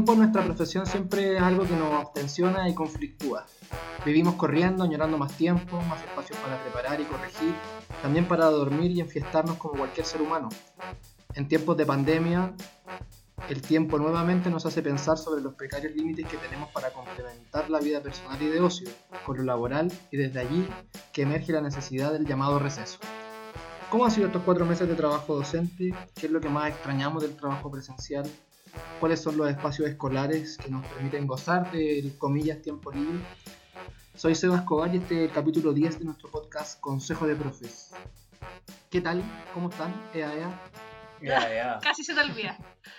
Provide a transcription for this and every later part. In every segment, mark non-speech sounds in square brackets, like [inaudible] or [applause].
tiempo nuestra profesión siempre es algo que nos tensiona y conflictúa. Vivimos corriendo, añorando más tiempo, más espacios para preparar y corregir, también para dormir y enfiestarnos como cualquier ser humano. En tiempos de pandemia, el tiempo nuevamente nos hace pensar sobre los precarios límites que tenemos para complementar la vida personal y de ocio con lo laboral y desde allí que emerge la necesidad del llamado receso. ¿Cómo han sido estos cuatro meses de trabajo docente? ¿Qué es lo que más extrañamos del trabajo presencial? ¿Cuáles son los espacios escolares que nos permiten gozar del comillas tiempo libre? Soy Seba Escobar y este es el capítulo 10 de nuestro podcast Consejo de Profes. ¿Qué tal? ¿Cómo están? Ea, ea. Ya, ya. [laughs] Casi se te olvida.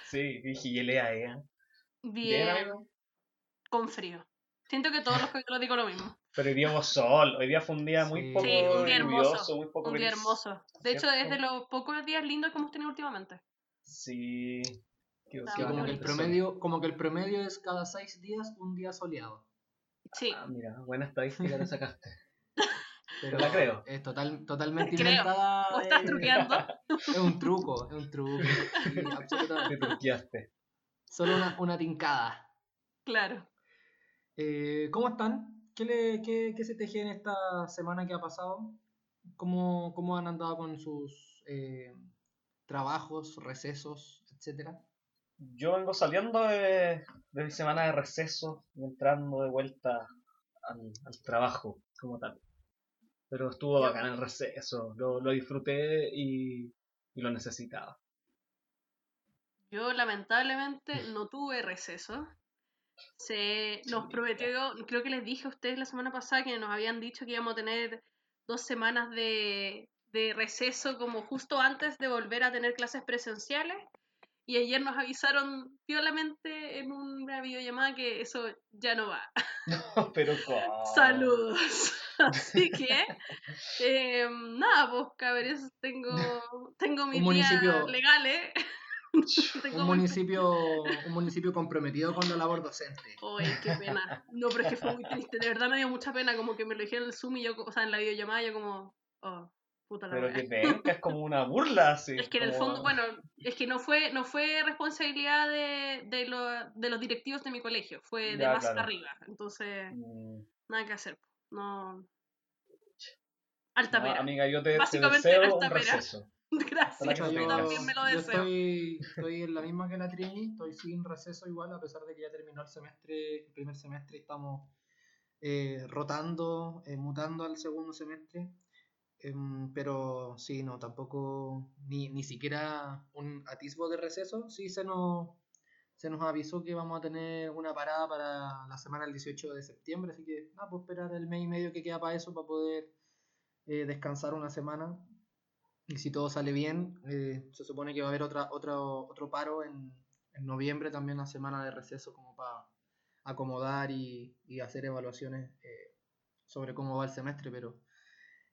Sí, dije y lea, ya. Bien, amigo. con frío. Siento que todos los capítulos digo lo mismo. Pero hoy día hubo sol, hoy día fue un día muy Sí. poco Sí, un día lluvioso, hermoso. muy poco Un día gris. hermoso. De hecho, ¿Cierto? es de los pocos días lindos que hemos tenido últimamente. Sí. Qué- Sí, como que, el promedio, como que el promedio es cada seis días un día soleado. Sí. Ah, mira, buena estadística te sacaste. [laughs] Pero la creo. Es total, totalmente Creo. inventada. ¿O estás eh, truqueando? Es un truco, es un truco. Sí, [laughs] absolutamente. Te truqueaste. Solo una, una tincada. Claro. Eh, ¿Cómo están? ¿Qué, le, qué, qué se teje en esta semana que ha pasado? ¿Cómo, cómo han andado con sus eh, trabajos, recesos, etcétera? Yo vengo saliendo de, de mi semana de receso y entrando de vuelta al, al trabajo como tal. Pero estuvo bacán el receso, lo, lo disfruté y, y lo necesitaba. Yo lamentablemente no tuve receso. Se nos prometió, creo que les dije a ustedes la semana pasada que nos habían dicho que íbamos a tener dos semanas de, de receso como justo antes de volver a tener clases presenciales. Y ayer nos avisaron violamente en una videollamada que eso ya no va. [laughs] Pero ¿cómo? Saludos. [laughs] Así que, eh, nada, pues cabres, tengo, tengo mis municipio- legales. [laughs] Un municipio, un municipio comprometido con la labor docente. Ay, qué pena. No, pero es que fue muy triste. De verdad me dio mucha pena. Como que me lo dijeron en el Zoom y yo, o sea, en la videollamada, yo como, oh, puta la Pero que venga, [laughs] es como una burla así. Es que en el fondo, bueno, es que no fue, no fue responsabilidad de, de, lo- de los directivos de mi colegio, fue de Ya, más claro. arriba. Entonces, Mm, nada que hacer. No. Alta no, pena. amiga, yo te, te Básicamente deseo alta un receso. [laughs] Gracias, yo también me lo yo deseo. estoy, estoy en la misma que la Trini, estoy sin receso igual, a pesar de que ya terminó el semestre, el primer semestre y estamos eh, rotando, eh, mutando al segundo semestre. Em, pero sí, no, tampoco, ni, ni siquiera un atisbo de receso. Sí se nos, se nos avisó que vamos a tener una parada para la semana del 18 de septiembre, así que nada, pues esperar el mes y medio que queda para eso, para poder eh, descansar una semana. Y si todo sale bien, eh, se supone que va a haber otra, otro, otro paro en, en noviembre, también una semana de receso como para acomodar y, y hacer evaluaciones eh, sobre cómo va el semestre, pero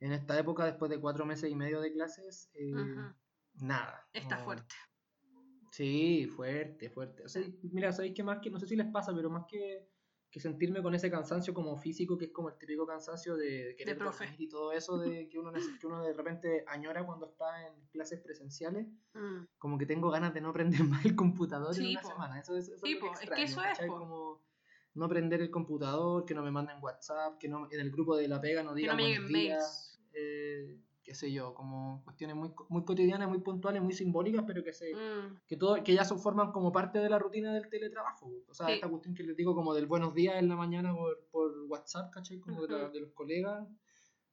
en esta época, después de cuatro meses y medio de clases, eh, nada. Está no- fuerte. Sí, fuerte, fuerte. O sea, mira, ¿sabéis qué más que, no sé si les pasa, pero más que, que sentirme con ese cansancio como físico, que es como el típico cansancio de querer profe. dormir y todo eso, de que uno, que uno de repente añora cuando está en clases presenciales, Mm. como que tengo ganas de no prender [laughs] más el computador en Sí, una po. semana. Eso es, eso Sí, es, es que eso es, ¿cachai? po. Como no prender el computador, que no me manden WhatsApp, que no en el grupo de la pega no Que digan no me buenos lleguen días, mails. Eh, qué sé yo, como cuestiones muy, muy cotidianas, muy puntuales, muy simbólicas, pero que se Mm. que todo que ya son forman como parte de la rutina del teletrabajo. O sea, Sí. esta cuestión que les digo como del buenos días en la mañana por, por WhatsApp, ¿cachai? Como de, la- Ujú. de los colegas.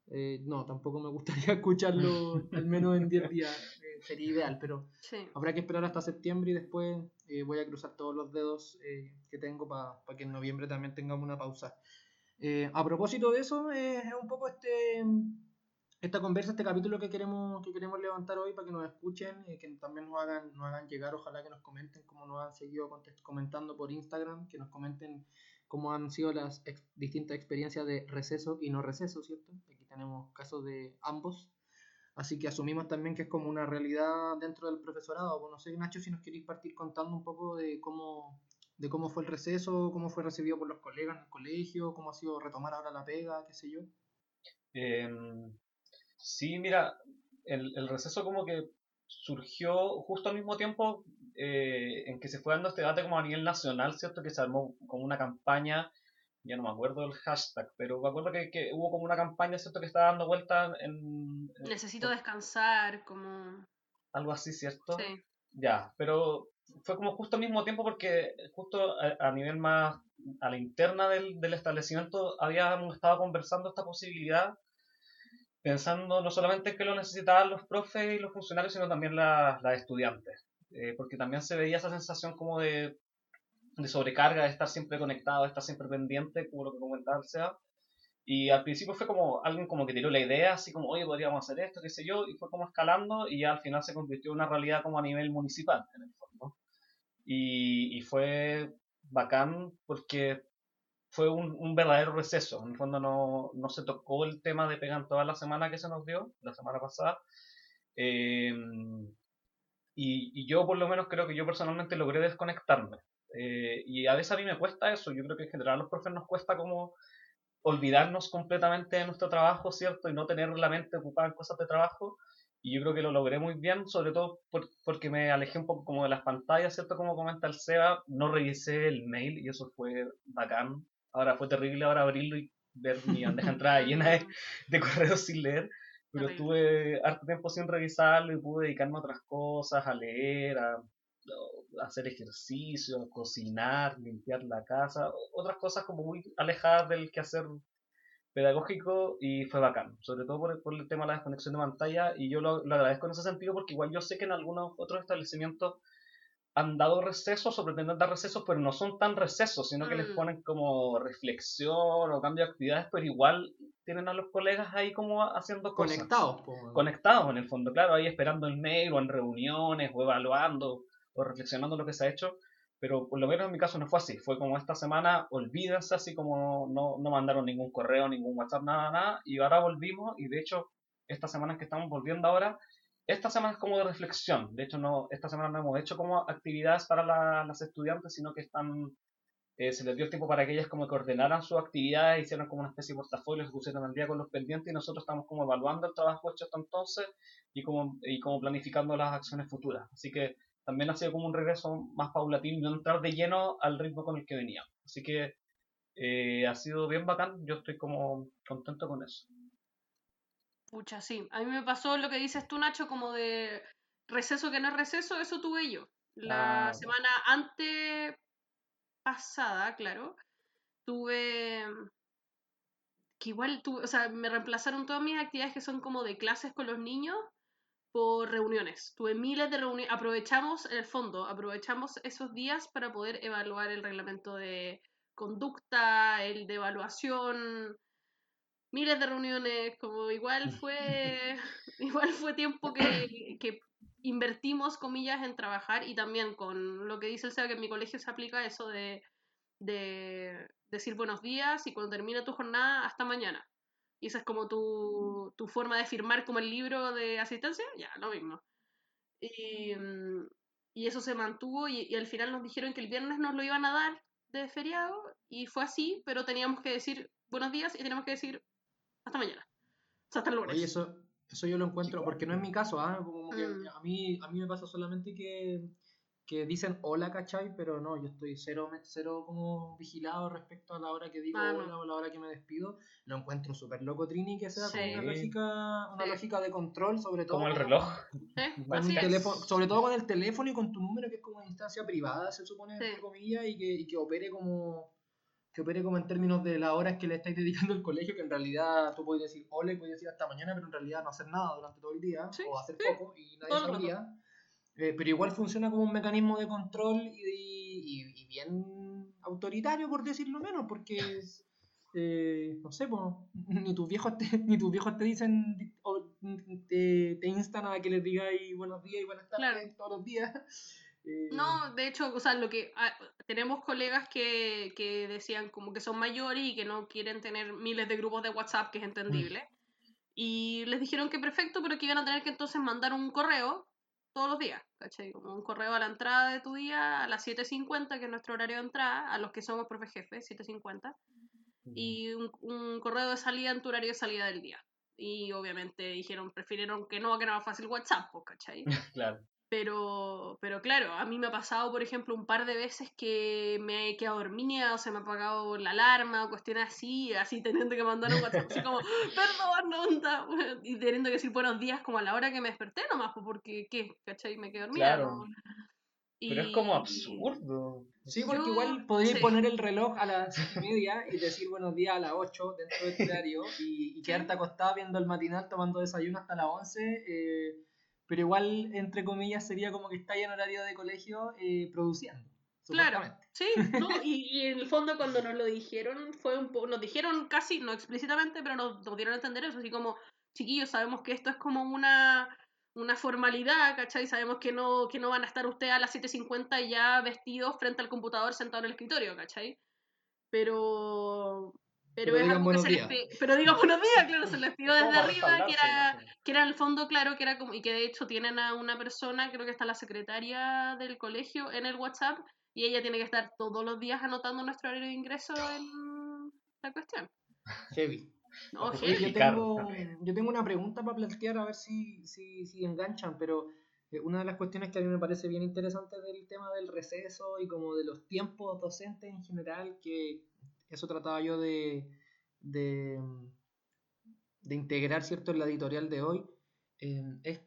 Eh, no, tampoco me gustaría [laughs] escucharlo [laughs] al menos en 10 días. eh, sería ideal, pero Sí. habrá que esperar hasta septiembre y después eh, voy a cruzar todos los dedos eh, que tengo para que en noviembre también tengamos una pausa. Eh, a propósito de eso, eh, es un poco este esta conversa, este capítulo que queremos, que queremos levantar hoy para que nos escuchen, eh, que también nos hagan, nos hagan llegar, ojalá que nos comenten como nos han seguido comentando por Instagram, que nos comenten cómo han sido las ex- distintas experiencias de receso y no receso, ¿cierto? Aquí tenemos casos de ambos. Así que asumimos también que es como una realidad dentro del profesorado. Pues no sé, Nacho, si nos queréis partir contando un poco de cómo, de cómo fue el receso, cómo fue recibido por los colegas en el colegio, cómo ha sido retomar ahora la pega, qué sé yo. Em, sí, mira, el, el receso como que surgió justo al mismo tiempo eh, en que se fue dando este debate como a nivel nacional, ¿cierto? Que se armó como una campaña, ya no me acuerdo del hashtag, pero me acuerdo que, que hubo como una campaña, ¿cierto? Que estaba dando vuelta en... en- Necesito descansar, como... algo así, ¿cierto? Sí. Ya, pero fue como justo al mismo tiempo porque justo a, a nivel más a la interna del, del establecimiento habíamos estado conversando esta posibilidad pensando no solamente en que lo necesitaban los profes y los funcionarios, sino también la- las estudiantes. Eh, porque también se veía esa sensación como de, de sobrecarga, de estar siempre conectado, de estar siempre pendiente, como lo que comentaba el SEA. Y al principio fue como alguien como que tiró la idea, así como, oye, podríamos hacer esto, qué sé yo, y fue como escalando y ya al final se convirtió en una realidad como a nivel municipal, en el fondo. Y, y fue bacán porque fue un, un verdadero receso. En el fondo no, no se tocó el tema de pegan toda la semana que se nos dio, la semana pasada. Eh, y, y yo por lo menos creo que yo personalmente logré desconectarme. Eh, y a veces a mí me cuesta eso. Yo creo que en general a los profes nos cuesta como olvidarnos completamente de nuestro trabajo, ¿cierto? Y no tener la mente ocupada en cosas de trabajo. Y yo creo que lo logré muy bien, sobre todo por- porque me alejé un poco como de las pantallas, ¿cierto? Como comenta el Seba, no revisé el mail y eso fue bacán. Ahora fue terrible ahora abrirlo y ver mi bandeja de entrada llena de, de correos sin leer, pero estuve harto tiempo sin revisarlo y pude dedicarme a otras cosas, a leer, a, a hacer ejercicio, a cocinar, limpiar la casa, otras cosas como muy alejadas del quehacer pedagógico y fue bacán, sobre todo por el, por el tema de la desconexión de pantalla y yo lo, lo agradezco en ese sentido porque igual yo sé que en algunos otros establecimientos han dado recesos o pretenden dar recesos, pero no son tan recesos, sino que les Mm. ponen como reflexión o cambio de actividades, pero igual tienen a los colegas ahí como haciendo cosas. Conectados, po, weón. Conectados en el fondo, claro, ahí esperando el mail o en reuniones o evaluando o reflexionando lo que se ha hecho, pero por lo menos en mi caso no fue así, fue como esta semana, olvídense así como no, no mandaron ningún correo, ningún WhatsApp, nada, nada, y ahora volvimos y de hecho estas semanas que estamos volviendo ahora, esta semana es como de reflexión, de hecho no, esta semana no hemos hecho como actividades para la- las estudiantes, sino que están, eh, se les dio tiempo para que ellas como que ordenaran sus actividades, hicieran como una especie de portafolio, se pusieran al día con los pendientes y nosotros estamos como evaluando el trabajo hecho hasta entonces y como, y como planificando las acciones futuras. Así que también ha sido como un regreso más paulatino no entrar de lleno al ritmo con el que veníamos. Así que eh, ha sido bien bacán, yo estoy como contento con eso. Pucha, sí. A mí me pasó lo que dices tú, Nacho, como de receso que no es receso, eso tuve yo. La Ah, semana ante pasada, claro, tuve que igual tuve, o sea, me reemplazaron todas mis actividades que son como de clases con los niños por reuniones. Tuve miles de reuniones. Aprovechamos, en el fondo, aprovechamos esos días para poder evaluar el reglamento de conducta, el de evaluación, miles de reuniones, como igual [laughs] fue, igual fue tiempo que, que invertimos, comillas, en trabajar y también con lo que dice el SEA, que en mi colegio se aplica eso de, de decir buenos días y cuando termina tu jornada, hasta mañana. Y esa es como tu, tu forma de firmar como el libro de asistencia, ya, lo mismo. Y, mm, y eso se mantuvo y, y al final nos dijeron que el viernes nos lo iban a dar de feriado y fue así, pero teníamos que decir buenos días y teníamos que decir hasta mañana. O sea, hasta el lunes. Oye, eso, eso yo lo encuentro, porque no es mi caso, ¿ah? Como que Mm. a, mí, a mí me pasa solamente que, que dicen hola, ¿cachai? Pero no, yo estoy cero, cero como vigilado respecto a la hora que digo Ah, no. hola o la hora que me despido. Lo encuentro súper loco, Trini, que sea como Sí. una lógica, una Sí. lógica de control, sobre todo Como el con- reloj. ¿Eh? con teléfono, sobre todo con el teléfono y con tu número, que es como una instancia privada, se supone, Sí. entre comillas, y que, y que opere como que opere como en términos de las horas que le estáis dedicando al colegio, que en realidad tú puedes decir hola y puedes decir hasta mañana, pero en realidad no hacer nada durante todo el día, Sí, o hacer poco y nadie sabría. Eh, pero igual funciona como un mecanismo de control y, y- y bien autoritario, por decirlo menos, porque eh, no sé, po, ni tus viejos te, [laughs] ni tus viejos te dicen o te, te instan a que les digáis buenos días y buenas tardes Claro. todos los días. Eh, No, de hecho, o sea, lo que ah, tenemos colegas que, que decían como que son mayores y que no quieren tener miles de grupos de WhatsApp, que es entendible. Y les dijeron que perfecto, pero que iban a tener que entonces mandar un correo todos los días, ¿cachai? Como un correo a la entrada de tu día a las 7.50, que es nuestro horario de entrada, a los que somos profe jefe, 7.50, y un, un correo de salida en tu horario de salida del día. Y obviamente dijeron, prefirieron que no, que era más fácil WhatsApp, pues, ¿cachai? [laughs] Claro. Pero, pero claro, a mí me ha pasado, por ejemplo, un par de veces que me he quedado dormida o se me ha apagado la alarma o cuestiones así, así teniendo que mandar un WhatsApp así como, [laughs] perdón, no onda, [laughs] y teniendo que decir buenos días como a la hora que me desperté nomás, pues, porque, ¿qué? ¿Cachai? Me quedé dormida. Claro. ¿no? Pero es como absurdo. Sí, porque Yo- igual podrías sí. poner el reloj a las cinco y media y decir buenos días a las 8 dentro del diario y, y quedarte acostada viendo el matinal tomando desayuno hasta las 11. eh, pero igual, entre comillas, sería como que está en horario de colegio eh, produciendo. Claro, sí, ¿no? Y, y en el fondo cuando nos lo dijeron, fue un poco, nos dijeron casi, no explícitamente, pero nos, nos dieron a entender eso, así como, chiquillos, sabemos que esto es como una, una formalidad, ¿cachai? Sabemos que no, que no van a estar ustedes a las 7.50 ya vestidos frente al computador sentado en el escritorio, ¿cachai? Pero... Pero, Pero es digan buenos se les días. pero digan [laughs] buenos días, claro, se les pidió desde arriba, que era, que era en el fondo, claro, que era como, y que de hecho tienen a una persona, creo que está la secretaria del colegio en el WhatsApp, y ella tiene que estar todos los días anotando nuestro horario de ingreso en la cuestión. Heavy. No, yo, tengo, yo tengo una pregunta para plantear a ver si, si, si enganchan, pero eh, una de las cuestiones que a mí me parece bien interesante del tema del receso y como de los tiempos docentes en general, que eso trataba yo de, de, de integrar, ¿cierto?, en la editorial de hoy, eh, es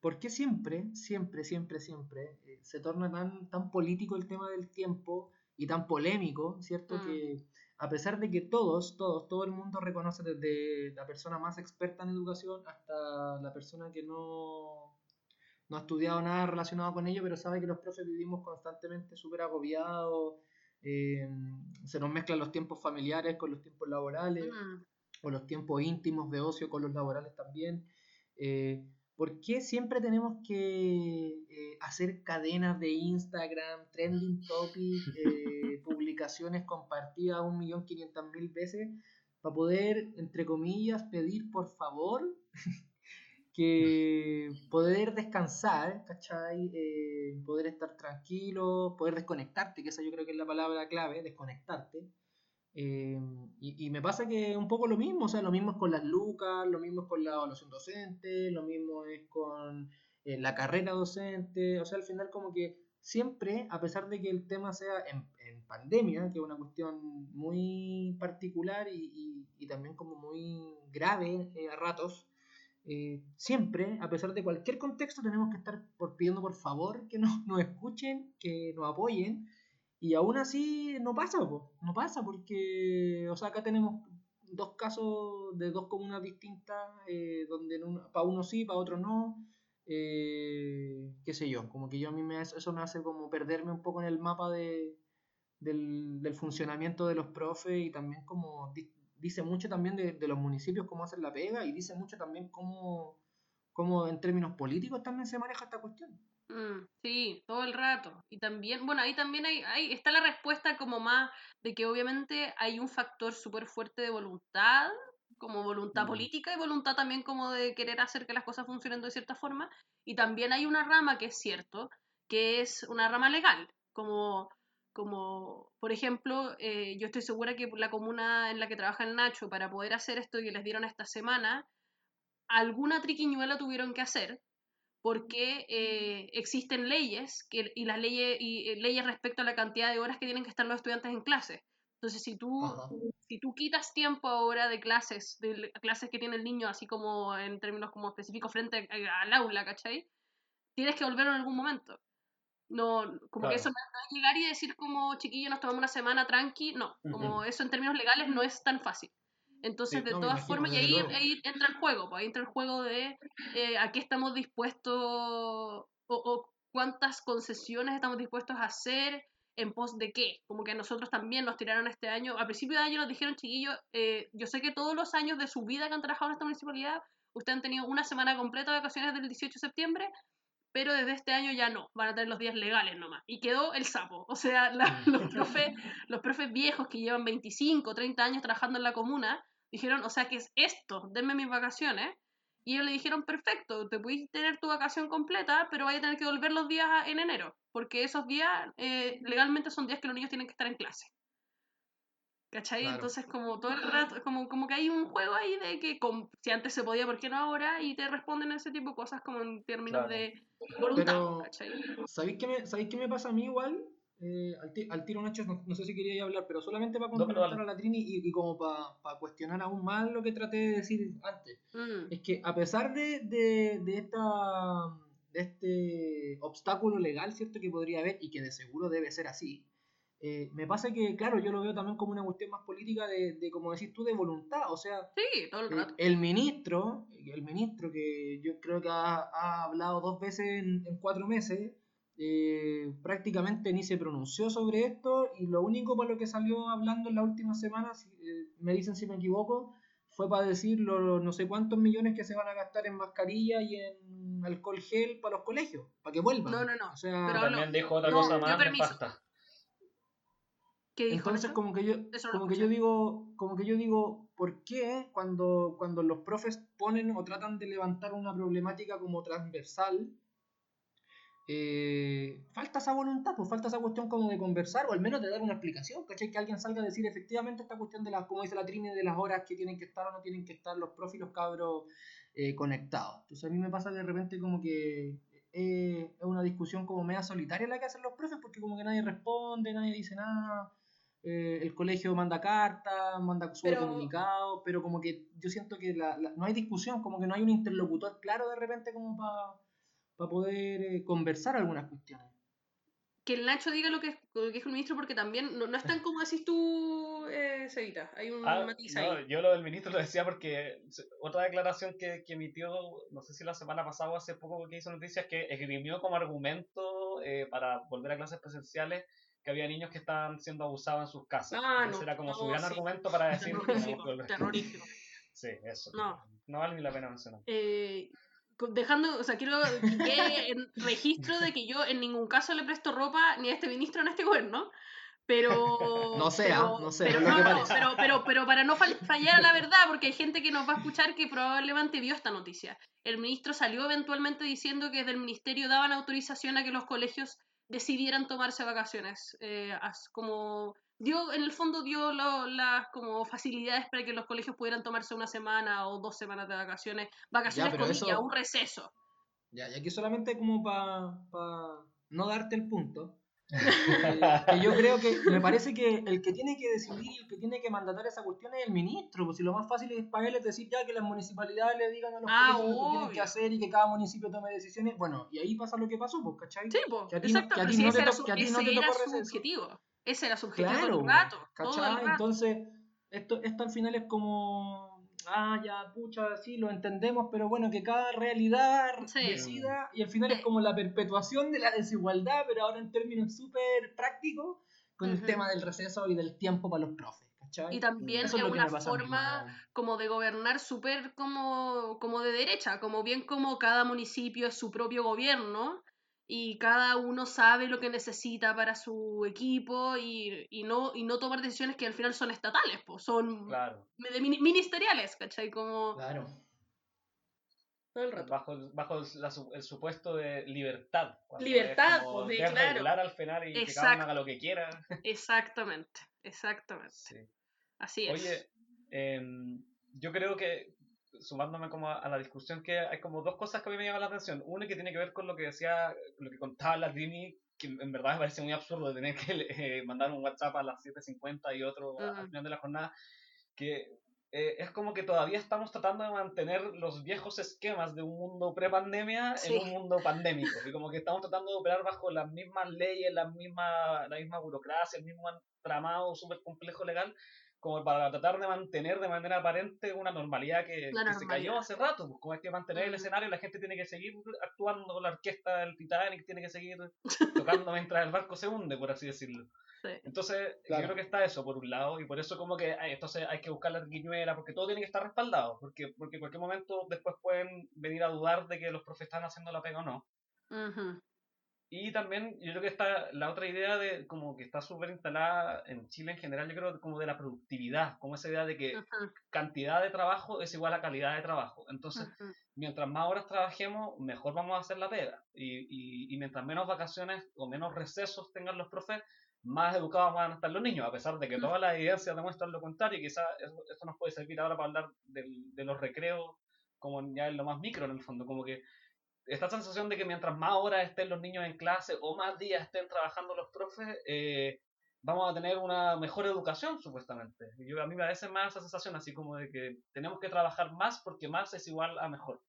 por qué siempre, siempre, siempre, siempre eh, se torna tan, tan político el tema del tiempo y tan polémico, ¿cierto?, Mm. que a pesar de que todos, todos, todo el mundo reconoce desde la persona más experta en educación hasta la persona que no, no ha estudiado nada relacionado con ello, pero sabe que los profes vivimos constantemente súper agobiados, eh, se nos mezclan los tiempos familiares con los tiempos laborales, Mm. o los tiempos íntimos de ocio con los laborales también. Eh, ¿Por qué siempre tenemos que eh, hacer cadenas de Instagram, trending topic, [laughs] eh, publicaciones compartidas un millón quinientas mil veces para poder, entre comillas, pedir por favor que poder descansar, ¿cachai? Eh, poder estar tranquilo, poder desconectarte, que esa yo creo que es la palabra clave, desconectarte. Eh, y, y me pasa que un poco lo mismo, o sea, lo mismo es con las lucas, lo mismo es con la evaluación docente, lo mismo es con eh, la carrera docente, o sea, al final como que siempre, a pesar de que el tema sea en, en pandemia, que es una cuestión muy particular y, y- y también como muy grave a ratos, eh, siempre, a pesar de cualquier contexto, tenemos que estar por, pidiendo por favor que nos, [laughs] nos escuchen, que nos apoyen, y aún así no pasa, no pasa, porque, o sea, acá tenemos dos casos de dos comunas distintas, eh, donde para uno sí, para otro no, eh, qué sé yo, como que yo a mí me, eso me hace como perderme un poco en el mapa de, del, funcionamiento de los profes y también como dice mucho también de, de los municipios cómo hacen la pega y dice mucho también cómo, cómo en términos políticos también se maneja esta cuestión. Mm, sí, todo el rato. Y también, bueno, ahí también hay, hay, está la respuesta como más de que obviamente hay un factor súper fuerte de voluntad, como voluntad Mm. política y voluntad también como de querer hacer que las cosas funcionen de cierta forma. Y también hay una rama que es cierto, que es una rama legal, como, como por ejemplo, eh, yo estoy segura que la comuna en la que trabaja el Nacho, para poder hacer esto que les dieron esta semana, alguna triquiñuela tuvieron que hacer porque eh, existen leyes que, y las leyes y eh, leyes respecto a la cantidad de horas que tienen que estar los estudiantes en clase. Entonces, si tú, Ajá. si tú quitas tiempo ahora de clases, de clases que tiene el niño, así como en términos como específicos frente a- al aula, ¿cachai? Tienes que volverlo en algún momento. No, como Claro. que eso no no es llegar y decir como chiquillo nos tomamos una semana tranqui, no, como eso en términos legales no es tan fácil. Entonces, Sí, de no, todas formas, y ahí, entra el juego, pues ahí entra el juego de eh, a qué estamos dispuestos o, o cuántas concesiones estamos dispuestos a hacer en pos de qué. Como que a nosotros también nos tiraron este año, a principio de año nos dijeron, chiquillos, eh, yo sé que todos los años de su vida que han trabajado en esta municipalidad, ustedes han tenido una semana completa de vacaciones del 18 de septiembre, pero desde este año ya no, van a tener los días legales nomás. Y quedó el sapo. O sea, la- los, profes, los profes viejos que llevan 25, 30 años trabajando en la comuna, dijeron, o sea, ¿qué es esto? Denme mis vacaciones. Y ellos le dijeron, perfecto, te puedes tener tu vacación completa, pero vaya a tener que volver los días en enero, porque esos días eh, legalmente son días que los niños tienen que estar en clase. ¿Cachai? Claro. Entonces como todo el rato, como, como que hay un juego ahí de que si antes se podía, ¿por qué no ahora? Y te responden ese tipo de cosas como en términos Claro. de voluntad, Pero- ¿cachai? ¿Sabéis qué me, ¿sabéis qué me pasa a mí igual? Eh, al, ti- al tiro Nacho, no, no sé si quería hablar, pero solamente para No, complementar dale. a la Trini y, y como para cuestionar aún más lo que traté de decir antes. Mm, Es que a pesar de, de, de esta de este obstáculo legal, ¿cierto? Que podría haber y que de seguro debe ser así. Eh, me pasa que, claro, yo lo veo también como una cuestión más política de, de como decís tú, de voluntad. O sea, Sí, todo el rato. el ministro, el ministro que yo creo que ha, ha hablado dos veces en, en cuatro meses, eh, prácticamente ni se pronunció sobre esto y lo único por lo que salió hablando en las últimas semanas, eh, me dicen si me equivoco, fue para decir los no sé cuántos millones que se van a gastar en mascarilla y en alcohol gel para los colegios, para que vuelvan. No, no, no, O sea, pero También no, dijo otra no, cosa más permiso. nefasta. ¿Qué dijo Entonces Nacho? como que yo Eso no como que yo digo, como que yo digo, ¿por qué cuando, cuando los profes ponen o tratan de levantar una problemática como transversal, eh, falta esa voluntad, pues falta esa cuestión como de conversar o al menos de dar una explicación, ¿cachai? Que alguien salga a decir efectivamente esta cuestión de las, como dice la Trini, de las horas que tienen que estar o no tienen que estar los profes y los cabros eh, conectados. Entonces a mí me pasa de repente como que eh, es una discusión como media solitaria la que hacen los profes porque como que nadie responde, nadie dice nada. Eh, el colegio manda cartas, manda sube Pero- comunicados, pero como que yo siento que la- la- no hay discusión, como que no hay un interlocutor claro de repente como para poder eh, conversar algunas cuestiones. Que el Nacho diga lo que, lo que dijo el ministro porque también no, no es tan como decís tú, eh, Cevita. Hay un Ah, matiz no, ahí. yo lo del ministro lo decía porque otra declaración que, que emitió, no sé si la semana pasada o hace poco que hizo noticias, que esgrimió como argumento eh, para volver a clases presenciales que había niños que estaban siendo abusados en sus casas. Ah, Ese no, era como su no, gran sí. argumento para [laughs] decir Terrorífico, que volver. terrorífico. Sí, eso. No. No vale ni la pena mencionar. Eh, dejando, o sea, quiero que quede en registro de que yo en ningún caso le presto ropa ni a este ministro ni a este gobierno. Pero. [laughs] No sea, pero- no sea, pero no, no, pero, pero, pero para no fal- fallar a la verdad, porque hay gente que nos va a escuchar que probablemente vio esta noticia. El ministro salió eventualmente diciendo que desde el ministerio daban autorización a que los colegios decidieran tomarse vacaciones. eh, como dio, en el fondo dio lo- las como facilidades para que los colegios pudieran tomarse una semana o dos semanas de vacaciones. Vacaciones eso- un receso. Ya, y aquí solamente como para no darte el punto. Que yo creo que me parece que el que tiene que decidir y el que tiene que mandatar esa cuestión es el ministro, pues si lo más fácil es para él es decir ya que las municipalidades le digan a los Ah, colegios lo que tienen que hacer y que cada municipio tome decisiones. Bueno, y ahí pasa lo que pasó, pues, ¿cachai? Sí, po, Que a ti no- exacto, que a pero ti si no te era to- su, que a ti no te tocó su objetivo. Ese era su objetivo todo Claro, el rato. todo ¿cachai? el rato. Entonces, esto, esto al final es como, ah, ya, pucha, sí, lo entendemos, pero bueno, que cada realidad Sí. decida, y al final es como la perpetuación de la desigualdad, pero ahora en términos súper prácticos, con el tema del receso y del tiempo para los profes, ¿cachai? Y también Eso es una forma como de gobernar súper como, como de derecha, como bien como cada municipio es su propio gobierno y cada uno sabe lo que necesita para su equipo y, y no, y no tomar decisiones que al final son estatales, pues, son Claro. ministeriales, ¿cachai? Como Claro. todo el rato. Bajo, el- bajo el, la su- el supuesto de libertad. Libertad, como de- desregular al final y que cada uno haga lo que quiera. [laughs] Exactamente, exactamente. Sí. Así es. Oye, em, yo creo que, sumándome como a, a la discusión, que hay como dos cosas que a mí me llaman la atención. Una que tiene que ver con lo que decía, lo que contaba la Dini, que en verdad me parece muy absurdo tener que eh, mandar un WhatsApp a las 7.50 y otro a- al Ujú. final de la jornada, que eh, es como que todavía estamos tratando de mantener los viejos esquemas de un mundo pre-pandemia Sí. en un mundo pandémico. Y como que estamos tratando de operar bajo las mismas leyes, la misma, la misma burocracia, el mismo tramado súper complejo legal, como para tratar de mantener de manera aparente una normalidad que, se cayó hace rato. Pues como hay que mantener el escenario, la gente tiene que seguir actuando, la orquesta del Titanic tiene que seguir [laughs] tocando mientras el barco se hunde, por así decirlo. Sí. Entonces, Claro. yo creo que está eso por un lado, y por eso como que entonces hay que buscar la guiñuela, porque todo tiene que estar respaldado, porque, porque en cualquier momento después pueden venir a dudar de que los profes están haciendo la pega o no. Ujú. Y también yo creo que está la otra idea de como que está súper instalada en Chile en general, yo creo como de la productividad, como esa idea de que cantidad de trabajo es igual a calidad de trabajo. Entonces, mientras más horas trabajemos, mejor vamos a hacer la pega. Y, y, y mientras menos vacaciones o menos recesos tengan los profes, más educados van a estar los niños, a pesar de que todas las evidencias demuestran lo contrario, y quizás eso, eso, nos puede servir ahora para hablar del, de los recreos como ya en lo más micro en el fondo, como que esta sensación de que mientras más horas estén los niños en clase o más días estén trabajando los profes, eh, vamos a tener una mejor educación supuestamente. Yo, a mí me parece más esa sensación así como de que tenemos que trabajar más porque más es igual a mejor,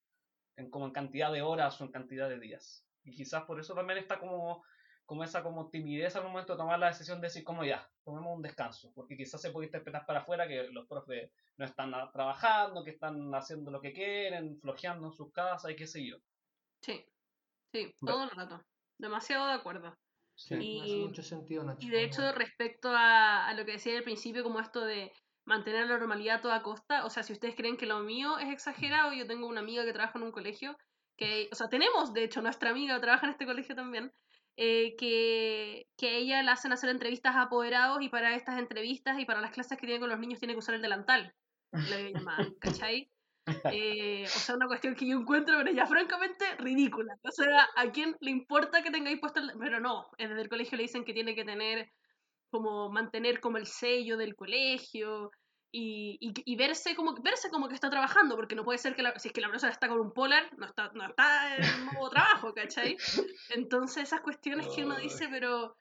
en, como en cantidad de horas o en cantidad de días. Y quizás por eso también está como, como esa como timidez al momento de tomar la decisión de decir como ya, tomemos un descanso, porque quizás se puede interpretar para afuera que los profes no están trabajando, que están haciendo lo que quieren, flojeando en sus casas y qué sé yo. Sí, sí, todo el rato. Demasiado de acuerdo. Sí, y, hace mucho sentido, Nacho. Y de hecho, respecto a, a, lo que decía al principio, como esto de mantener la normalidad a toda costa, o sea, si ustedes creen que lo mío es exagerado, yo tengo una amiga que trabaja en un colegio, que, o sea, tenemos, de hecho, nuestra amiga trabaja en este colegio también, eh, que, que a ella le hacen hacer entrevistas a apoderados y para estas entrevistas y para las clases que tiene con los niños tiene que usar el delantal, la llamada, [laughs] ¿cachai? Eh, o sea, una cuestión que yo encuentro, pero ya francamente ridícula. O sea, ¿a quién le importa que tengáis puesto el... Pero no, desde el colegio le dicen que tiene que tener, como mantener como el sello del colegio y, y, y verse, como, verse como que está trabajando, porque no puede ser que la, si es que la persona está con un polar, no está, no está en [laughs] modo trabajo, ¿cachai? Entonces esas cuestiones que uno dice, pero...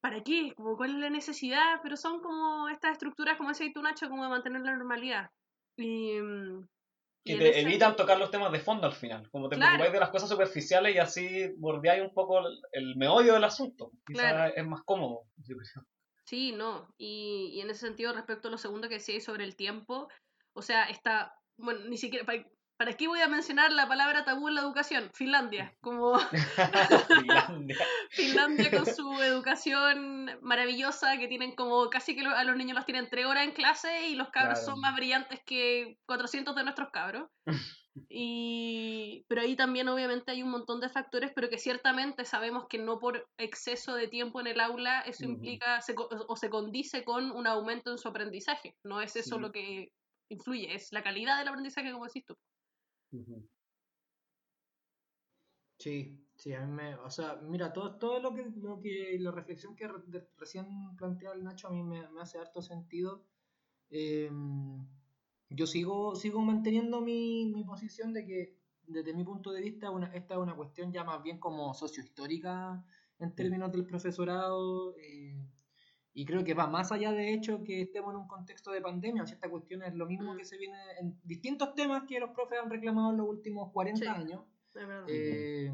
¿Para qué? Como, ¿Cuál es la necesidad? Pero son como estas estructuras, como decía tú, Nacho, como de mantener la normalidad. Y, mm, que te evitan tocar los temas de fondo al final. Como te claro. preocupáis de las cosas superficiales y así bordeáis un poco el, el meollo del asunto. Quizás claro. es más cómodo. Sí, no. Y, y, en ese sentido, respecto a lo segundo que decíais sobre el tiempo, o sea, está. Bueno, ni siquiera. Para, ¿Para qué voy a mencionar la palabra tabú en la educación? Finlandia, como [laughs] Finlandia. Finlandia con su [laughs] educación maravillosa, que tienen como casi que a los niños los tienen tres horas en clase y los cabros claro. son más brillantes que 400 de nuestros cabros. [laughs] Y, pero ahí también obviamente hay un montón de factores, pero que ciertamente sabemos que no por exceso de tiempo en el aula eso uh -huh. implica se, o se condice con un aumento en su aprendizaje. No es eso sí. lo que influye, es la calidad del aprendizaje, como decís tú. Uh -huh. Sí, sí, a mí me, o sea, mira, todo, todo lo que, lo que, la reflexión que re, de, recién plantea el Nacho a mí me, me hace harto sentido. Eh, yo sigo, sigo manteniendo mi, mi, posición de que, desde mi punto de vista, una, esta es una cuestión ya más bien como sociohistórica en términos del profesorado. Eh, y creo que va más allá de hecho que estemos en un contexto de pandemia. O sea, esta cuestión es lo mismo que se viene en distintos temas que los profes han reclamado en los últimos 40 sí, años. Eh,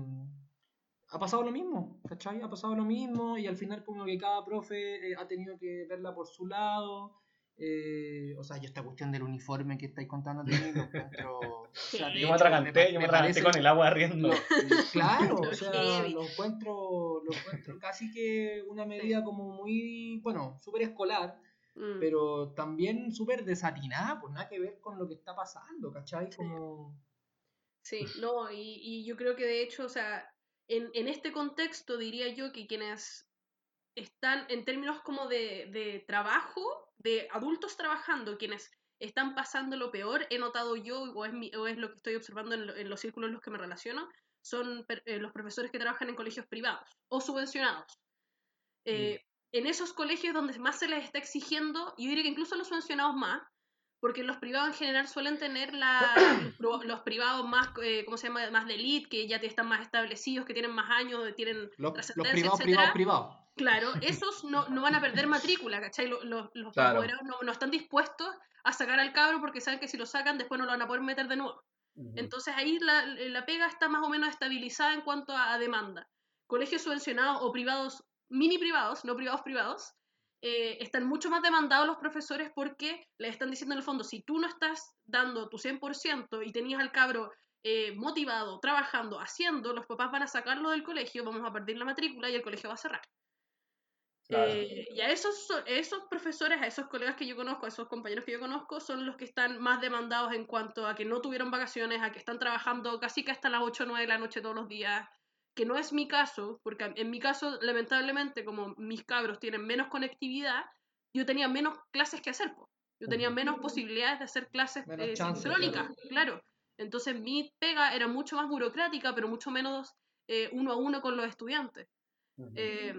ha pasado lo mismo, ¿cachai? Ha pasado lo mismo y al final como que cada profe eh, ha tenido que verla por su lado. Eh, o sea, yo esta cuestión del uniforme que estáis contando también lo [laughs] encuentro. O sea, yo me atraganté, yo me atraganté con el agua riendo. Lo, claro, [laughs] o sea, lo encuentro, lo encuentro casi que una medida como muy, bueno, súper escolar, mm. pero también súper desatinada, pues nada que ver con lo que está pasando, ¿cachai? Como. Sí, no, y, y yo creo que de hecho, o sea, en, en este contexto diría yo que quienes están en términos como de, de trabajo, de adultos trabajando, quienes están pasando lo peor, he notado yo, o es, mi, o es lo que estoy observando en, lo, en, los círculos en los que me relaciono, son eh, los profesores que trabajan en colegios privados o subvencionados. Eh, mm. En esos colegios donde más se les está exigiendo, yo diría que incluso los subvencionados más, porque los privados en general suelen tener la, [clears throat] los, los, privados más, eh, ¿cómo se llama? Más de elite, que ya están más establecidos, que tienen más años, tienen los, los privados, privados, privados. Claro, esos no, no, van a perder matrícula, ¿cachai? Los, los, no, no, están dispuestos a sacar al cabro porque saben que si lo sacan después no lo van a poder meter de nuevo. Uh -huh. Entonces ahí la, la, pega está más o menos estabilizada en cuanto a, a, demanda. Colegios subvencionados o privados, mini privados, no privados privados, eh, están mucho más demandados los profesores porque les están diciendo en el fondo, si tú no estás dando tu 100% y tenías al cabro eh, motivado, trabajando, haciendo, los papás van a sacarlo del colegio, vamos a perder la matrícula y el colegio va a cerrar. Claro. Eh, y a esos, esos profesores, a esos colegas que yo conozco, a esos compañeros que yo conozco, son los que están más demandados en cuanto a que no tuvieron vacaciones, a que están trabajando casi que hasta las 8 o 9 de la noche todos los días, que no es mi caso, porque en mi caso, lamentablemente, como mis cabros tienen menos conectividad, yo tenía menos clases que hacer, po. yo tenía menos posibilidades de hacer clases eh, sincrónicas, claro. claro. Entonces mi pega era mucho más burocrática, pero mucho menos eh, uno a uno con los estudiantes. Uh -huh. eh,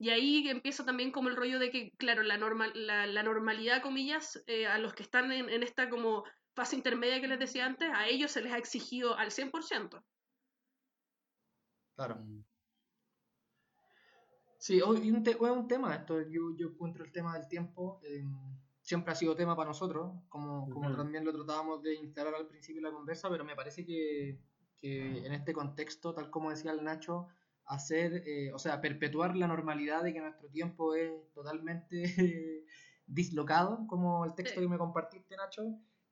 Y ahí empieza también como el rollo de que, claro, la, normal, la, la normalidad, comillas, eh, a los que están en, en esta como fase intermedia que les decía antes, a ellos se les ha exigido al 100%. Claro. Mm. Sí, o- y un, te- es un tema esto. Yo, yo encuentro el tema del tiempo. eh, siempre ha sido tema para nosotros, como, como también lo tratábamos de instalar al principio de la conversa, pero me parece que, que en este contexto, tal como decía el Nacho, hacer, eh, o sea, perpetuar la normalidad de que nuestro tiempo es totalmente [laughs] dislocado, como el texto Sí. que me compartiste, Nacho.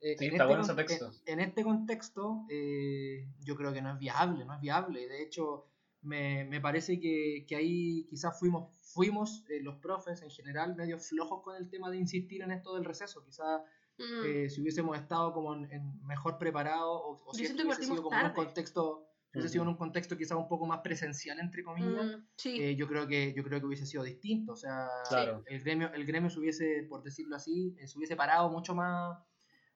eh, Sí, en está este bueno ese con- texto. En, en este contexto, eh, yo creo que no es viable, no es viable. De hecho, me, me parece que, que ahí quizás fuimos, fuimos eh, los profes en general medio flojos con el tema de insistir en esto del receso. Quizás Mm. eh, si hubiésemos estado como en, en mejor preparado o, o si hubiese sido como en un tarde. contexto, hubiese sido en un contexto quizás un poco más presencial entre comillas, Mm, sí, eh, yo creo que yo creo que hubiese sido distinto. O sea, Claro. el gremio, el gremio se hubiese, por decirlo así, eh, se hubiese parado mucho más,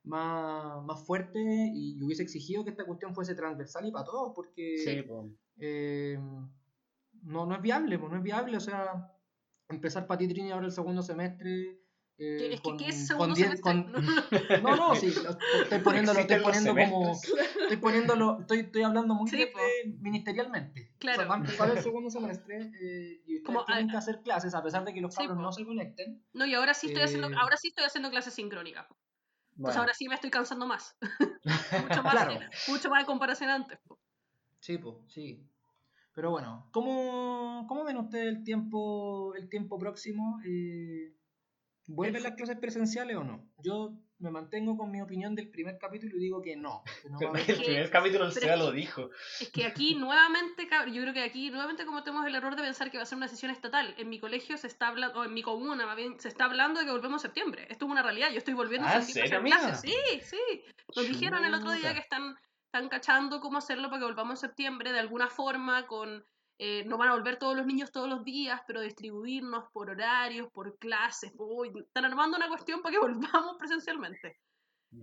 más, más fuerte y hubiese exigido que esta cuestión fuese transversal y para todos, porque Sí, po. Eh, no, no es viable, pues, no es viable, o sea, empezar para ti, Trini, ahora el segundo semestre. eh, Que- es que con- ¿qué es con segundo diez- semestre? con- [laughs] [laughs] No, no, sí, lo- estoy poniéndolo, estoy poniendo como. Estoy poniéndolo, estoy, estoy hablando muy Sí, de- po. ministerialmente. Claro. O sea, va a empezar el segundo semestre eh, y ustedes Como, tienen ah, que hacer clases a pesar de que los sí, cabros no se conecten. No, y ahora sí estoy haciendo, Eh, ahora sí estoy haciendo clases sincrónicas. Pues Bueno. ahora sí me estoy cansando más. [laughs] mucho más, Claro. que- mucho más en comparación a antes. po. Sí, pues, sí. Pero bueno, ¿cómo, cómo ven ustedes el tiempo, el tiempo próximo? Eh, ¿Vuelven El las clases presenciales o no? Yo me mantengo con mi opinión del primer capítulo y digo que no. que no va a [laughs] haber- El primer capítulo el pero SEA es que- lo dijo. Es que aquí [laughs] nuevamente, yo creo que aquí nuevamente cometemos el error de pensar que va a ser una sesión estatal. En mi colegio se está hablando, o en mi comuna más bien, se está hablando de que volvemos en septiembre. Esto es una realidad, yo estoy volviendo Ah, en ¿en septiembre a clases. Sí, sí. Nos dijeron el otro día que están, están cachando cómo hacerlo para que volvamos en septiembre de alguna forma con... eh, no van a volver todos los niños todos los días, pero distribuirnos por horarios, por clases. Uy, están armando una cuestión para que [laughs] volvamos presencialmente.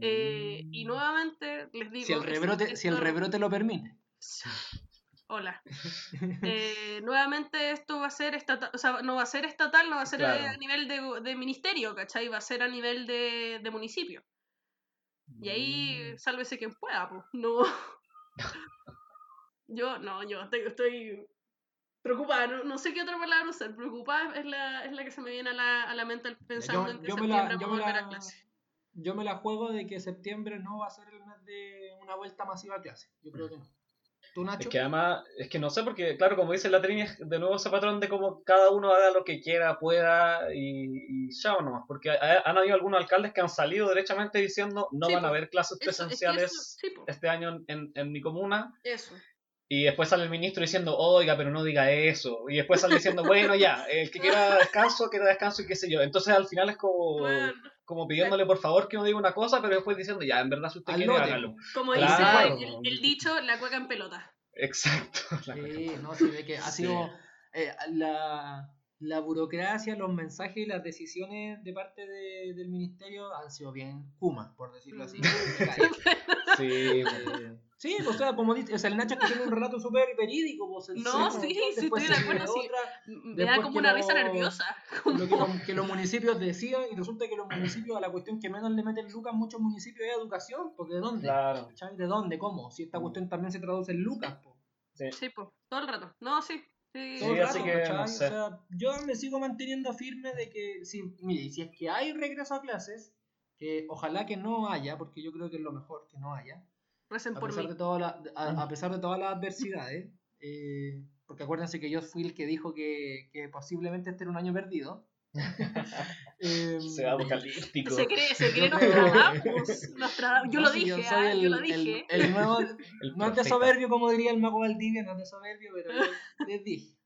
Eh, y Mm. nuevamente les digo... si, el rebrote, si el esto- rebrote lo permite. [laughs] Hola. Eh, nuevamente esto va a ser estatal, o sea, no va a ser estatal, no va a ser Claro. a nivel de, de ministerio, ¿cachai? Va a ser a nivel de, de municipio. Y ahí, Mm. sálvese quien pueda, pues. No. [laughs] Yo, no, yo estoy, estoy preocupada, no, no sé qué otra palabra usar. Preocupada es la, es la que se me viene a la, a la mente pensando en que yo me septiembre la, yo vamos me a volver la- a clase. yo me la juego de que septiembre no va a ser el mes de una vuelta masiva a clase. Yo creo que no. ¿Tú, Nacho? Es que además, es que no sé, porque claro, como dice la Trini, es de nuevo ese patrón de como cada uno haga lo que quiera, pueda y, y ya nomás. Porque ha- han habido algunos alcaldes que han salido derechamente diciendo no Sí, van a haber clases Eso, es que presenciales eso, sí, po, este año en, en mi comuna. eso. Y después sale el ministro diciendo, oiga, pero no diga eso. Y después sale diciendo, bueno, ya, el que quiera descanso, quiera descanso y qué sé yo. Entonces al final es como, Bueno, como pidiéndole por favor que no diga una cosa, pero después diciendo, ya, en verdad si usted Al quiere, lote, hágalo. como Claro. dice el, el dicho, la cueca en pelota. Exacto. [laughs] La- Sí, no, sí, de que ha Sí. sido eh, la, la burocracia, los mensajes y las decisiones de parte de- del ministerio han sido bien Kuma, por decirlo así. [laughs] Sí, Eh, sí, o sea, como dice, o sea, el Nacho está haciendo un relato súper verídico. Pues, el No, sí, sí, después estoy de acuerdo, sí. otra, Me da como que una lo- risa nerviosa. lo que, los, que los municipios decían y resulta que los municipios a la cuestión que menos le meten lucas muchos municipios es educación, porque ¿de dónde? Claro. ¿De dónde? ¿Cómo? Si esta cuestión también se traduce en lucas, po. Sí, pues, todo el rato. No, sí. sí. Todo el Sí, así rato, que sé. O sea, yo me sigo manteniendo firme de que, si, mire, si es que hay regreso a clases, que ojalá que no haya, porque yo creo que es lo mejor que no haya, Recen a por pesar mí. de, toda la- a, a pesar de todas las adversidades, eh, porque acuérdense que yo fui el que dijo que, que posiblemente este era un año perdido. [laughs] Eh, Se va apocalíptico. Se cree, se cree Yo Nostradamus. [laughs] Nostradamus. Yo no, lo dije, soy ah, el- yo lo dije. el nuevo, [laughs] El No es de soberbio, como diría el mago Valdivia, no es de soberbio, pero yo les dije.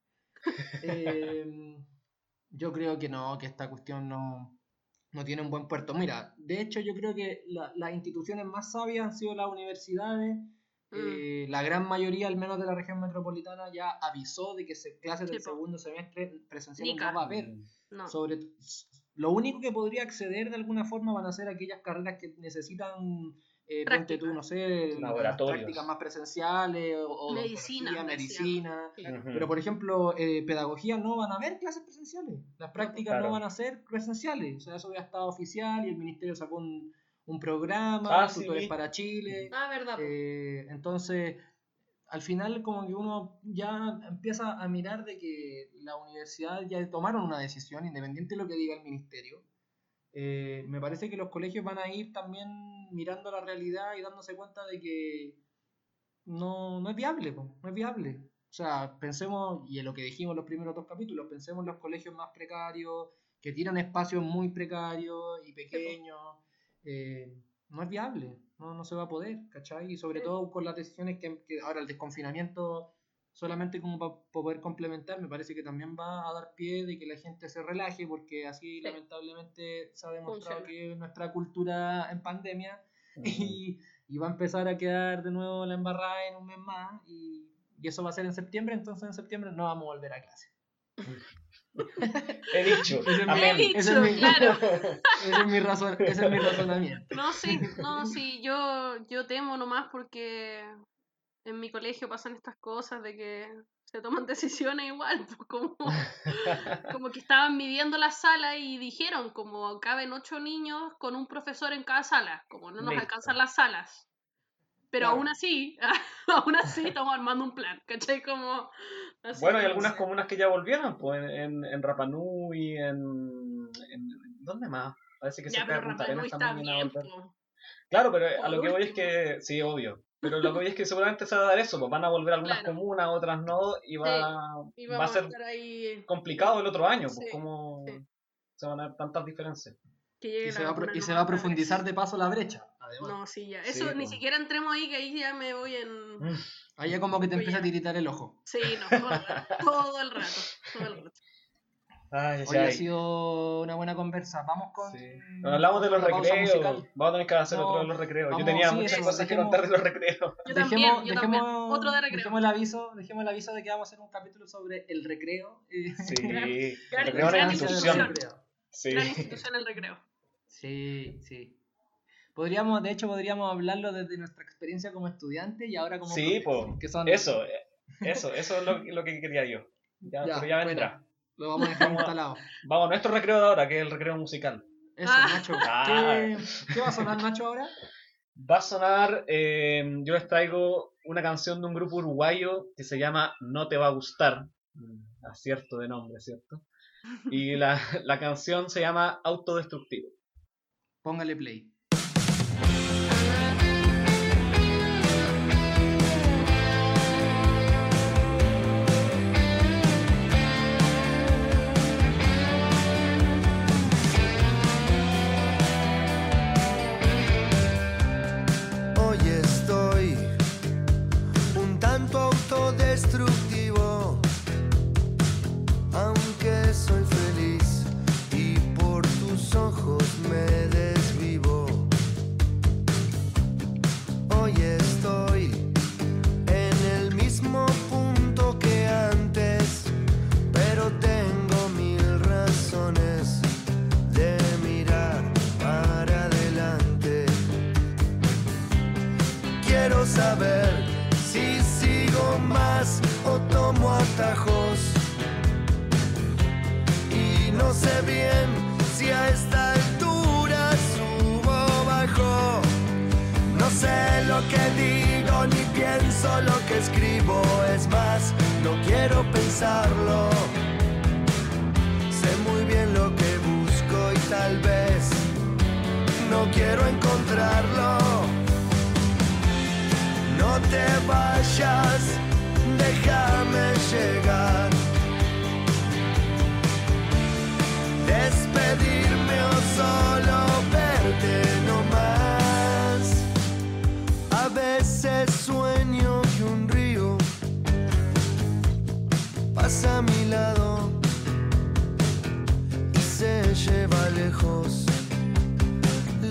Eh, yo creo que no, que esta cuestión no, no tiene un buen puerto. Mira, de hecho yo creo que la- las instituciones más sabias han sido las universidades. Mm. Eh, la gran mayoría, al menos de la región metropolitana, ya avisó de que se, clases del po. segundo semestre presenciales Nica. no va a haber. No. Sobre, lo único que podría acceder de alguna forma van a ser aquellas carreras que necesitan eh, ponte tú, no sé, prácticas más presenciales, o, o Medicina. Claro. Pero, por ejemplo, eh, pedagogía no van a haber clases presenciales. Las prácticas Claro. no van a ser presenciales. O sea, eso ya está oficial y el ministerio sacó un, un programa, Ah, tutores vi. para Chile. Ah, verdad. Eh, entonces, al final como que uno ya empieza a mirar de que la universidad ya tomaron una decisión, independiente de lo que diga el ministerio. Eh, me parece que los colegios van a ir también mirando la realidad y dándose cuenta de que no, no es viable, no es viable. O sea, pensemos, y en lo que dijimos en los primeros dos capítulos, pensemos en los colegios más precarios, que tienen espacios muy precarios y pequeños. eh, no es viable, no, no se va a poder, ¿cachai? Y sobre todo con las decisiones que, que ahora el desconfinamiento, solamente como para poder complementar, me parece que también va a dar pie de que la gente se relaje, porque así Sí. lamentablemente se ha demostrado Funciona. que es nuestra cultura en pandemia y, y va a empezar a quedar de nuevo la embarrada en un mes más y, y eso va a ser en septiembre, entonces en septiembre no vamos a volver a clase. He dicho. [laughs] Ese es mi- Amén. He dicho, ese es mi- claro. [laughs] Ese es mi, razón, ese es mi razonamiento. No, sí, no, sí, yo, yo temo nomás porque en mi colegio pasan estas cosas de que se toman [laughs] decisiones igual, pues como, [laughs] como que estaban midiendo la sala y dijeron como caben ocho niños con un profesor en cada sala, como no nos Listo. alcanzan las salas. Pero Claro. aún así, [laughs] aún así estamos armando un plan, ¿cachai? Como, así Bueno, hay algunas comunas que ya volvieron, pues en, en, en Rapa Nui, en, en. ¿Dónde más? Parece que Ya, pero Arenas está bien. Claro, pero a lo que voy es que. Sí, obvio. Pero lo que voy es que seguramente se va a dar eso, pues van a volver algunas Claro. comunas, otras no, y va, Y va a ser ahí complicado el otro año, pues sí. se van a dar tantas diferencias. que Y se, va y se va a profundizar de paso la brecha. Además. No, sí, ya. Sí, Eso ni po. siquiera entremos ahí, que ahí ya me voy en. Mm. Ahí ya como que te Oye. empieza a tiritar el ojo. Sí, no, todo el rato. Todo el rato. Todo el rato. Ay, Hoy ha sido una buena conversa. Vamos con. Sí. Nos hablamos de los recreos. Vamos a tener que hacer No, otro de los recreos. vamos, yo tenía sí, muchas eso, cosas que dejemos- contar de los recreos. Yo también, yo también. Otro de recreo. Dejemos el aviso, dejemos el aviso de que vamos a hacer un capítulo sobre el recreo. eh, Sí, [laughs] el gran- recreo es una institución. institución. Sí. Gran institución el recreo. Sí, sí. Podríamos, de hecho, podríamos hablarlo desde nuestra experiencia como estudiante y ahora como Sí, po. que son- Eso, eh, eso, eso es lo, lo que quería yo. Ya, Ya, pero ya bueno. Lo vamos a dejar instalado. Vamos a nuestro recreo de ahora, que es el recreo musical. Eso, Ah. Nacho. ¿Qué, qué va a sonar, Nacho, ahora? Va a sonar, eh, yo les traigo una canción de un grupo uruguayo que se llama No te va a gustar. Mm, Acierto de nombre, ¿cierto? Y la, la canción se llama Autodestructivo. Póngale play. Ojos me desvivo. Hoy estoy en el mismo punto que antes, pero tengo mil razones de mirar para adelante. Quiero saber si sigo más o tomo atajos. Y no sé bien a esta altura subo bajo. No sé lo que digo ni pienso lo que escribo. Es más, no quiero pensarlo. Sé muy bien lo que busco y tal vez no quiero encontrarlo. No te vayas, déjame llegar. Despedirme o solo verte no más. A veces sueño que un río pasa a mi lado y se lleva lejos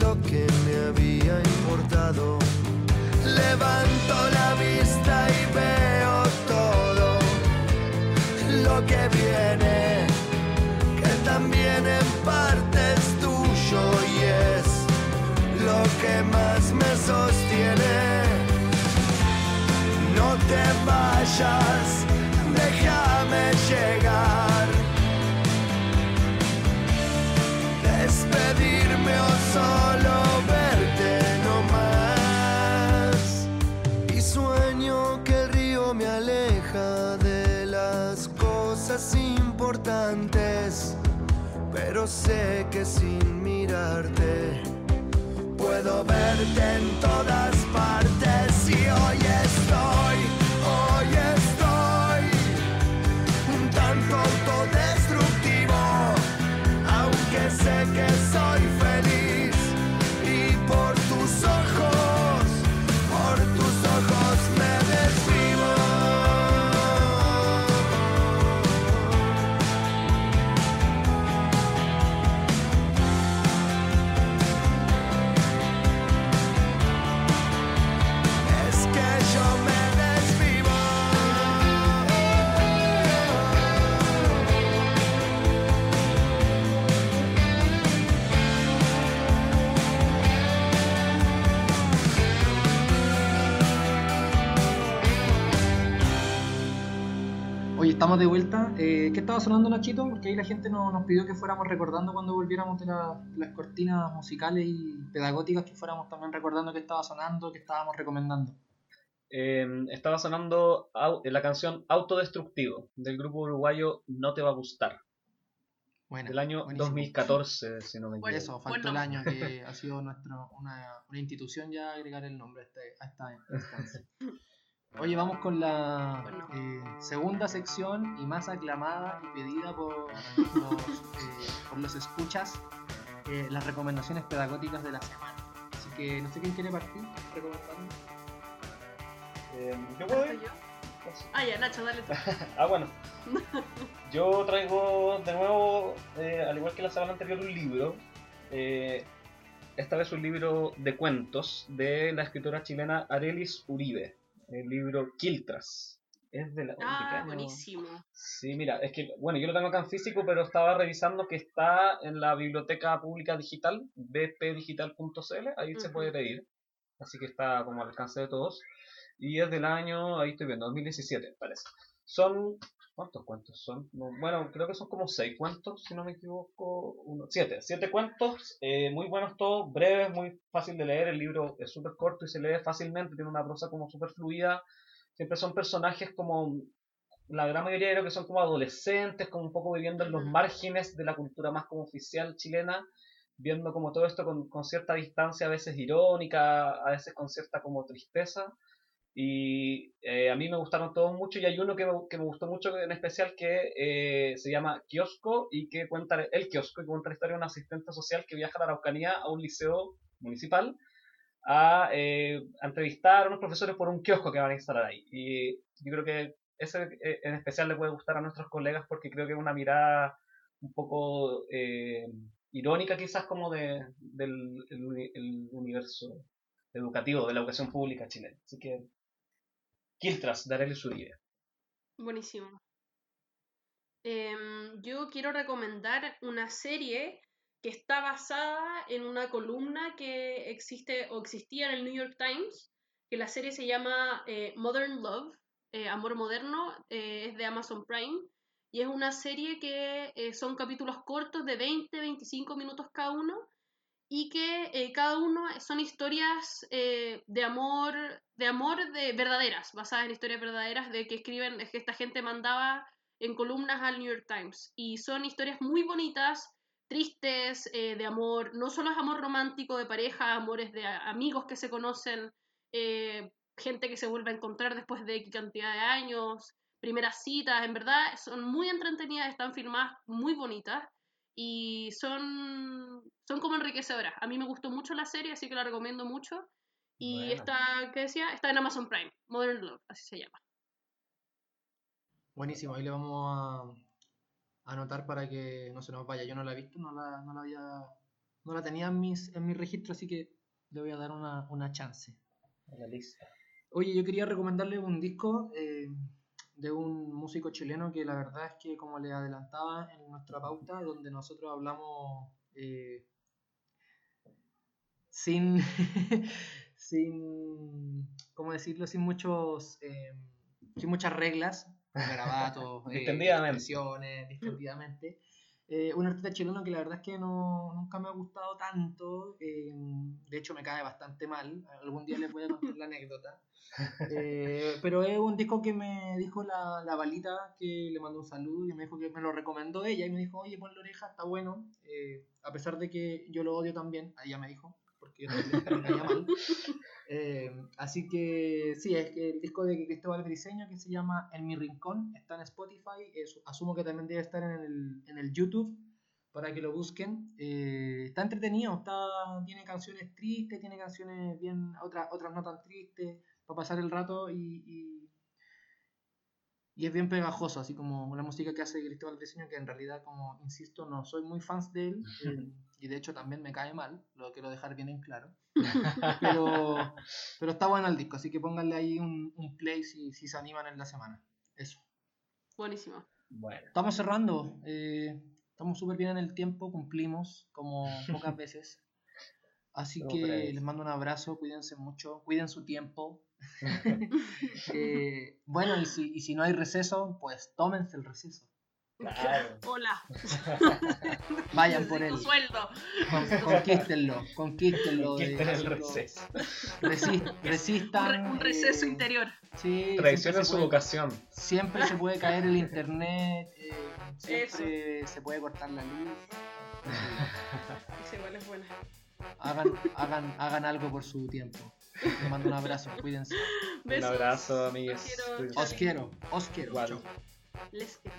lo que me había importado. Levanto la vista y veo todo lo que viene, también en parte es tuyo y es lo que más me sostiene. No te vayas, déjame llegar. Despedirme o solo verte no más. Y sueño que el río me aleja de las cosas importantes. Pero sé que sin mirarte puedo verte en todas estamos de vuelta. Eh, ¿Qué estaba sonando, Nachito? Porque ahí la gente no- nos pidió que fuéramos recordando cuando volviéramos de la- las cortinas musicales y pedagógicas, que fuéramos también recordando qué estaba sonando, qué estábamos recomendando. Eh, estaba sonando au- la canción Autodestructivo del grupo uruguayo No Te Va a Gustar, Bueno, del año buenísimo. 2014, si no me Bueno, equivoco. Eso, faltó Bueno. el año que [laughs] ha sido nuestro, una, una institución ya agregar el nombre a, este- a esta instancia. [laughs] Oye, vamos con la Bueno. eh, segunda sección y más aclamada y pedida por los, eh, por los escuchas, eh, las recomendaciones pedagógicas de la semana. Así que no sé quién quiere partir recomendando. Eh, ¿Yo puedo ir? ¿Yo? Ah, ya, Nacho, dale tú. [laughs] Ah, bueno. [laughs] Yo traigo de nuevo, eh, al igual que la semana anterior, un libro. Eh, esta vez un libro de cuentos de la escritora chilena Arelis Uribe. El libro Quiltras. Es de la. ¿de qué Ah, buenísimo. Sí, mira, es que, bueno, yo lo tengo acá en físico, pero estaba revisando que está en la Biblioteca Pública Digital, bpdigital.cl, ahí se puede pedir. Así que está como al alcance de todos. Y es del año, ahí estoy viendo, 2017, parece. Son, ¿cuántos cuentos son? No, bueno, creo que son como seis cuentos, si no me equivoco. Uno, siete, siete cuentos, eh, muy buenos todos, breves, muy fácil de leer. El libro es súper corto y se lee fácilmente, tiene una prosa como súper fluida. Siempre son personajes como la gran mayoría creo que son como adolescentes, como un poco viviendo en los márgenes de la cultura más como oficial chilena, viendo como todo esto con, con cierta distancia, a veces irónica, a veces con cierta como tristeza. Y eh, a mí me gustaron todos mucho y hay uno que me, que me gustó mucho en especial que eh, se llama Kiosco y que cuenta el kiosco y cuenta la historia de una asistente social que viaja a la Araucanía a un liceo municipal a, eh, a entrevistar a unos profesores por un kiosco que van a instalar ahí. Y yo creo que ese eh, en especial le puede gustar a nuestros colegas porque creo que es una mirada un poco eh, irónica quizás como de, del el el universo educativo de la educación pública chilena. Así que Quiltras, de Arelis Uribe. Buenísimo. Em, yo quiero recomendar una serie que está basada en una columna que existe o existía en el New York Times, que la serie se llama eh, Modern Love, eh, Amor Moderno, eh, es de Amazon Prime, y es una serie que son capítulos cortos de 20-25 minutos cada uno, y que eh, cada uno son historias eh, de amor, de amor de verdaderas, basadas en historias verdaderas de que escriben, es que esta gente mandaba en columnas al New York Times. Y son historias muy bonitas, tristes, eh, de amor, no solo es amor romántico de pareja, amores de amigos que se conocen, gente que se vuelve a encontrar después de X cantidad de años, primeras citas, en verdad son muy entretenidas, están filmadas muy bonitas y son, son como enriquecedoras. A mí me gustó mucho la serie, así que la recomiendo mucho. Y Buena. está, ¿qué decía? Está en Amazon Prime, Modern Love, así se llama. Buenísimo, ahí le vamos a anotar para que no se nos vaya. Yo no la he visto, no la, no la había, no la tenía en mis, en mi registro, así que le voy a dar una, una chance. La lista. Oye, yo quería recomendarle un disco eh, de un músico chileno que la verdad es que, como le adelantaba en nuestra pauta, donde nosotros hablamos, eh, sin, [laughs] sin, ¿cómo decirlo? Sin muchos, eh, sin muchas reglas, [laughs] garabatos, eh, Distendidamente. distendidamente. Eh, un artista chileno que la verdad es que no, nunca me ha gustado tanto, eh, de hecho me cae bastante mal, algún día les voy a contar la anécdota, Eh, pero es un disco que me dijo la, la balita, que le mandó un saludo y me dijo que me lo recomendó ella y me dijo, oye, ponle oreja, está bueno, eh, a pesar de que yo lo odio también, ella me dijo, porque yo también me mal. Eh, así que sí, es que el disco de Cristóbal Briseño que se llama En mi rincón está en Spotify, es- asumo que también debe estar en el, en el YouTube para que lo busquen. Eh, está entretenido, está, tiene canciones tristes, tiene canciones bien, otras, otras no tan tristes, para pasar el rato y, y, y es bien pegajoso, así como la música que hace Cristóbal Briseño, que en realidad, como insisto, no soy muy fans de él, eh, y de hecho también me cae mal, lo quiero dejar bien en claro. [laughs] Pero, pero está bueno el disco, así que pónganle ahí un, un play si, si se animan en la semana. Eso. Buenísimo. Bueno, Estamos cerrando. eh, estamos súper bien en el tiempo, cumplimos como [laughs] pocas veces. Así que breves. les mando un abrazo, cuídense mucho, cuiden su tiempo. [laughs] Eh, bueno, y si, y si no hay receso, pues tómense el receso. Claro. [laughs] Hola. [laughs] Vayan por él. Sueldo. Con- Conquístenlo, conquístenlo. de- el receso. Un, resistan. re- un receso eh, interior. Sí, Traicionen su puede- vocación. Siempre se puede caer el internet, eh, siempre se puede cortar la luz. [laughs] Esa igual es buena. Hagan, hagan, hagan algo por su tiempo. Les mando un abrazo, cuídense. Un abrazo, amigos. Los quiero. Os quiero, os quiero. Igual. Let's go.